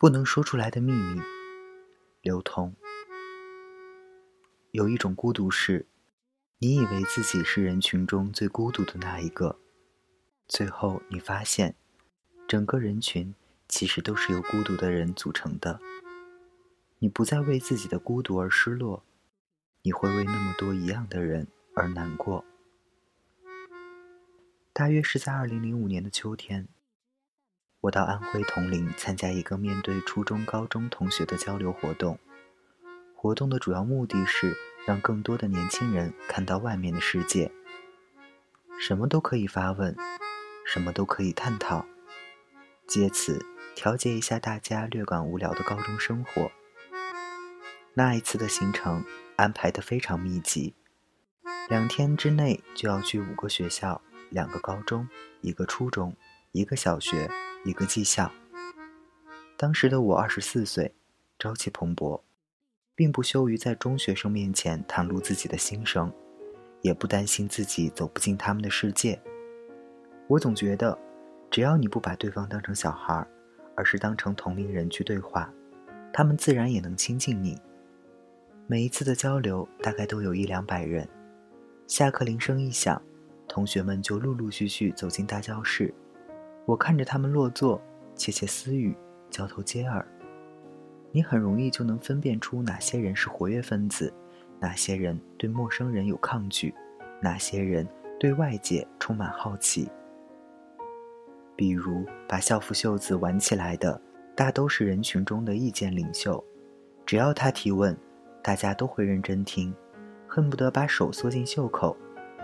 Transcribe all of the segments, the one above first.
不能说出来的秘密，刘同。有一种孤独是，你以为自己是人群中最孤独的那一个，最后你发现，整个人群其实都是由孤独的人组成的。你不再为自己的孤独而失落，你会为那么多一样的人而难过。大约是在二零零五年的秋天。我到安徽铜陵参加一个面对初中、高中同学的交流活动。活动的主要目的是让更多的年轻人看到外面的世界。什么都可以发问，什么都可以探讨，借此调节一下大家略感无聊的高中生活。那一次的行程安排得非常密集，两天之内就要去五个学校、两个高中、一个初中、一个小学。一个技校。当时的我二十四岁，朝气蓬勃，并不羞于在中学生面前袒露自己的心声，也不担心自己走不进他们的世界。我总觉得，只要你不把对方当成小孩，而是当成同龄人去对话，他们自然也能亲近你。每一次的交流大概都有一两百人，下课铃声一响，同学们就陆陆续续走进大教室。我看着他们落座，窃窃私语，交头接耳。你很容易就能分辨出哪些人是活跃分子，哪些人对陌生人有抗拒，哪些人对外界充满好奇。比如把校服袖子挽起来的，大都是人群中的意见领袖。只要他提问，大家都会认真听，恨不得把手缩进袖口，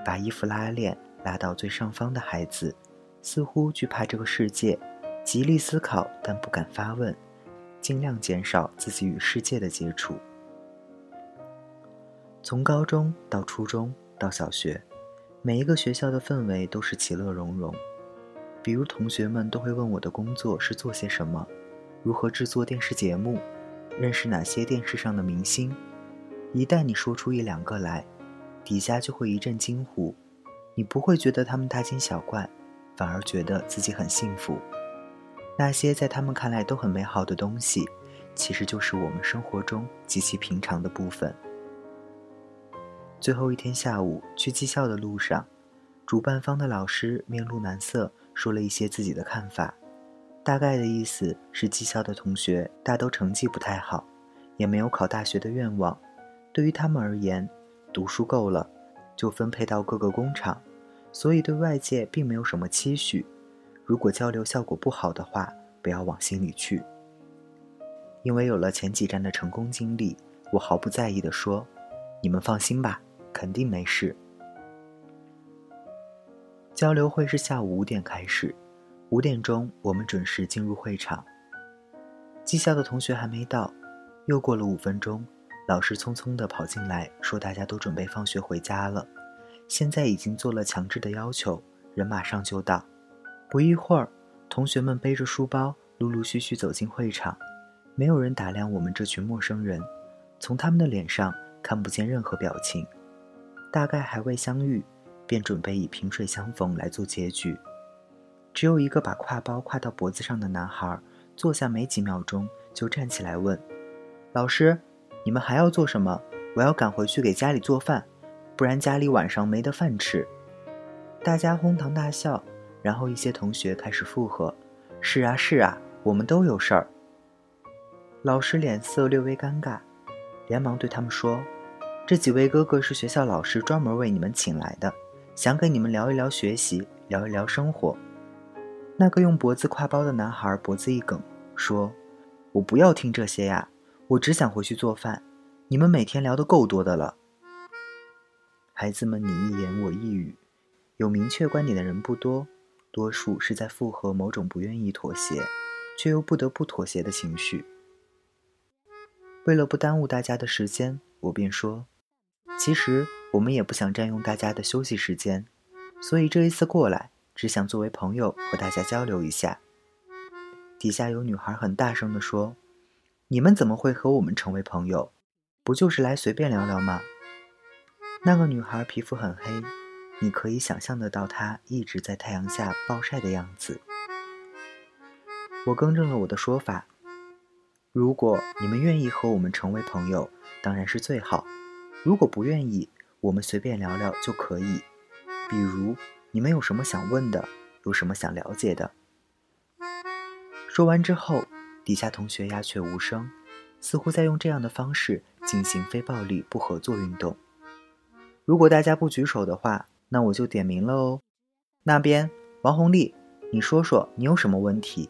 把衣服拉链拉到最上方的孩子。似乎惧怕这个世界，极力思考但不敢发问，尽量减少自己与世界的接触。从高中到初中到小学，每一个学校的氛围都是其乐融融。比如同学们都会问我的工作是做些什么，如何制作电视节目，认识哪些电视上的明星。一旦你说出一两个来，底下就会一阵惊呼，你不会觉得他们大惊小怪。反而觉得自己很幸福。那些在他们看来都很美好的东西，其实就是我们生活中极其平常的部分。最后一天下午去技校的路上，主办方的老师面露难色，说了一些自己的看法，大概的意思是技校的同学大都成绩不太好，也没有考大学的愿望，对于他们而言，读书够了，就分配到各个工厂。所以对外界并没有什么期许，如果交流效果不好的话，不要往心里去。因为有了前几站的成功经历，我毫不在意地说：“你们放心吧，肯定没事。”交流会是下午五点开始，五点钟我们准时进入会场。技校的同学还没到，又过了五分钟，老师匆匆地跑进来，说：“大家都准备放学回家了。”现在已经做了强制的要求，人马上就到。不一会儿，同学们背着书包，陆陆续续走进会场。没有人打量我们这群陌生人，从他们的脸上看不见任何表情。大概还未相遇，便准备以萍水相逢来做结局。只有一个把挎包挎到脖子上的男孩，坐下没几秒钟就站起来问：“老师，你们还要做什么？我要赶回去给家里做饭。”不然家里晚上没得饭吃，大家哄堂大笑，然后一些同学开始附和：“是啊是啊，我们都有事儿。”老师脸色略微尴尬，连忙对他们说：“这几位哥哥是学校老师专门为你们请来的，想跟你们聊一聊学习，聊一聊生活。”那个用脖子挎包的男孩脖子一梗，说：“我不要听这些呀，我只想回去做饭。你们每天聊的够多的了。”孩子们你一言我一语，有明确观点的人不多，多数是在附和某种不愿意妥协，却又不得不妥协的情绪。为了不耽误大家的时间，我便说：“其实我们也不想占用大家的休息时间，所以这一次过来，只想作为朋友和大家交流一下。”底下有女孩很大声地说：“你们怎么会和我们成为朋友？不就是来随便聊聊吗？”那个女孩皮肤很黑，你可以想象得到她一直在太阳下暴晒的样子。我更正了我的说法，如果你们愿意和我们成为朋友，当然是最好；如果不愿意，我们随便聊聊就可以。比如，你们有什么想问的，有什么想了解的。说完之后，底下同学鸦雀无声，似乎在用这样的方式进行非暴力不合作运动。如果大家不举手的话，那我就点名了哦。那边，王红丽，你说说你有什么问题？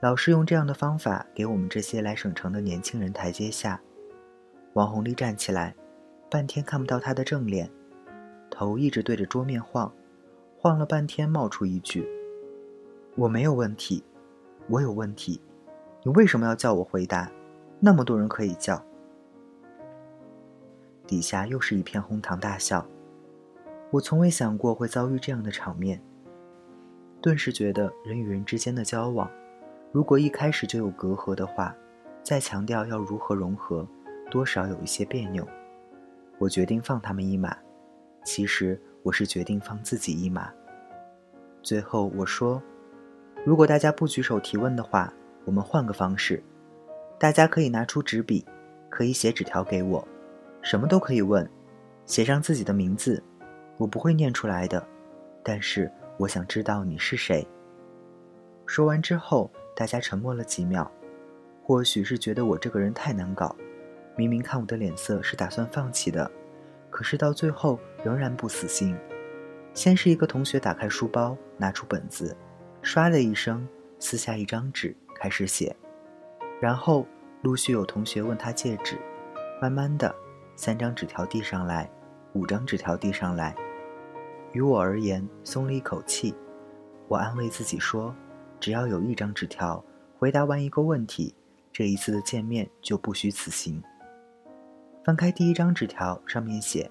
老师用这样的方法给我们这些来省城的年轻人台阶下。王红丽站起来，半天看不到她的正脸，头一直对着桌面晃，晃了半天，冒出一句：“我没有问题，我有问题。你为什么要叫我回答？那么多人可以叫。”底下又是一片哄堂大笑。我从未想过会遭遇这样的场面，顿时觉得人与人之间的交往。如果一开始就有隔阂的话，再强调要如何融合，多少有一些别扭。我决定放他们一马，其实我是决定放自己一马。最后我说，如果大家不举手提问的话，我们换个方式，大家可以拿出纸笔，可以写纸条给我，什么都可以问，写上自己的名字，我不会念出来的，但是我想知道你是谁。说完之后。大家沉默了几秒，或许是觉得我这个人太难搞，明明看我的脸色是打算放弃的，可是到最后仍然不死心。先是一个同学打开书包，拿出本子，唰的一声撕下一张纸开始写，然后陆续有同学问他借纸，慢慢的，三张纸条递上来，五张纸条递上来，于我而言松了一口气，我安慰自己说。只要有一张纸条，回答完一个问题，这一次的见面就不虚此行。翻开第一张纸条，上面写：“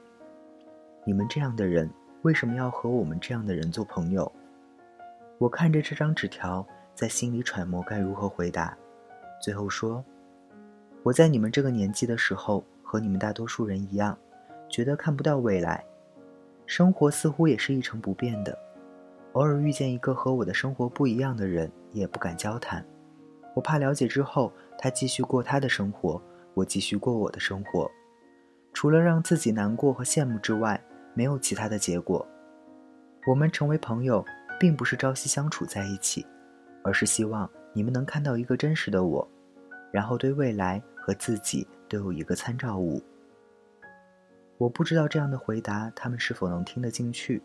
你们这样的人为什么要和我们这样的人做朋友？”我看着这张纸条，在心里揣摩该如何回答，最后说：“我在你们这个年纪的时候，和你们大多数人一样，觉得看不到未来，生活似乎也是一成不变的。”偶尔遇见一个和我的生活不一样的人，也不敢交谈。我怕了解之后，他继续过他的生活，我继续过我的生活，除了让自己难过和羡慕之外，没有其他的结果。我们成为朋友，并不是朝夕相处在一起，而是希望你们能看到一个真实的我，然后对未来和自己都有一个参照物。我不知道这样的回答他们是否能听得进去。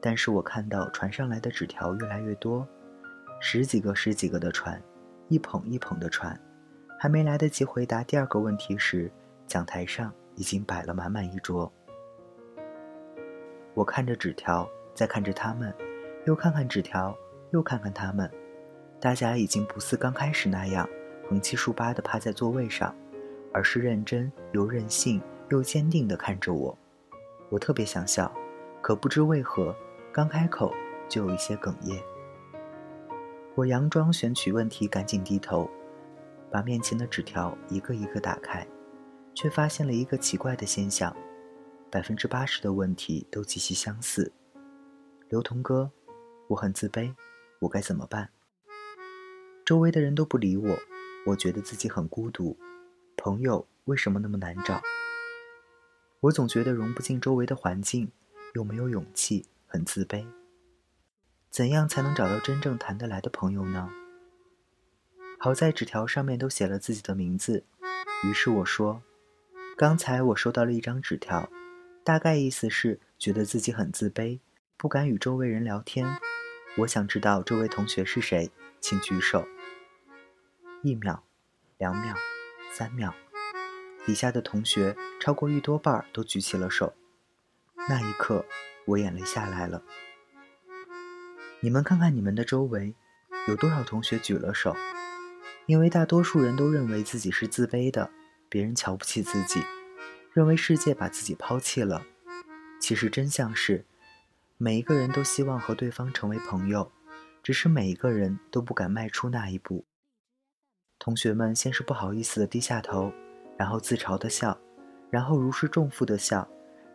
但是我看到传上来的纸条越来越多，十几个、十几个的传，一捧一捧的传，还没来得及回答第二个问题时，讲台上已经摆了满满一桌。我看着纸条，再看着他们，又看看纸条，又看看他们，大家已经不似刚开始那样横七竖八地趴在座位上，而是认真又任性又坚定地看着我。我特别想笑，可不知为何。刚开口就有一些哽咽。我佯装选取问题，赶紧低头，把面前的纸条一个一个打开，却发现了一个奇怪的现象：百分之八十的问题都极其相似。刘同哥，我很自卑，我该怎么办？周围的人都不理我，我觉得自己很孤独。朋友为什么那么难找？我总觉得融不进周围的环境，又没有勇气。很自卑。怎样才能找到真正谈得来的朋友呢？好在纸条上面都写了自己的名字，于是我说：“刚才我收到了一张纸条，大概意思是觉得自己很自卑，不敢与周围人聊天。我想知道这位同学是谁，请举手。”一秒，两秒，三秒，底下的同学超过一多半都举起了手。那一刻。我眼泪下来了。你们看看你们的周围，有多少同学举了手？因为大多数人都认为自己是自卑的，别人瞧不起自己，认为世界把自己抛弃了。其实真相是，每一个人都希望和对方成为朋友，只是每一个人都不敢迈出那一步。同学们先是不好意思的低下头，然后自嘲的笑，然后如释重负的笑，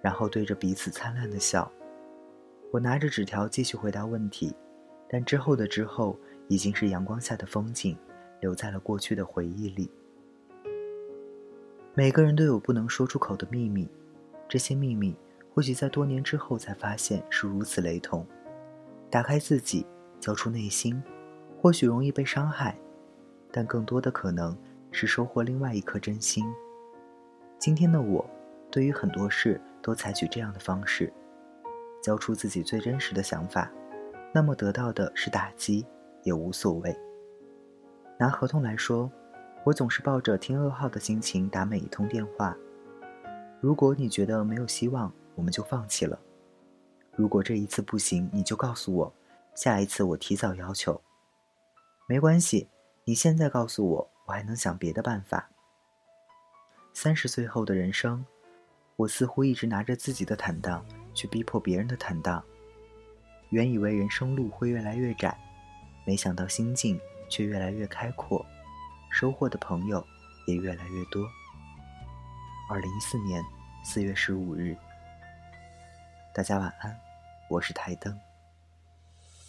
然后对着彼此灿烂的笑。我拿着纸条继续回答问题，但之后的之后已经是阳光下的风景，留在了过去的回忆里。每个人都有不能说出口的秘密，这些秘密或许在多年之后才发现是如此雷同。打开自己，交出内心，或许容易被伤害，但更多的可能是收获另外一颗真心。今天的我，对于很多事都采取这样的方式，交出自己最真实的想法，那么得到的是打击，也无所谓。拿合同来说。我总是抱着听噩耗的心情打每一通电话。如果你觉得没有希望，我们就放弃了。如果这一次不行，你就告诉我，下一次我提早要求。没关系，你现在告诉我，我还能想别的办法。三十岁后的人生，我似乎一直拿着自己的坦荡去逼迫别人的坦荡。原以为人生路会越来越窄，没想到心境却越来越开阔。收获的朋友也越来越多。二零一四年四月十五日，大家晚安，我是台灯。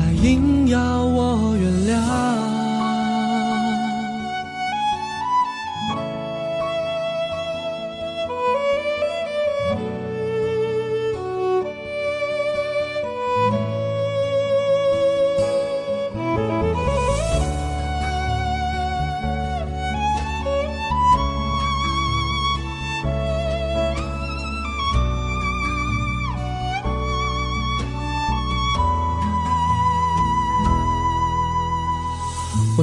还硬要我原谅。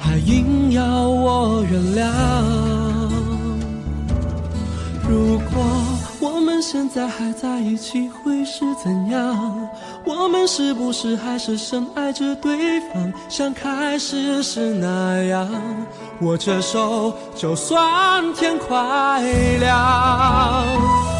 还硬要我原谅。如果我们。现在还在一起会是怎样？我们是不是还是深爱着对方，像开始时那样？握着手，就算天快亮。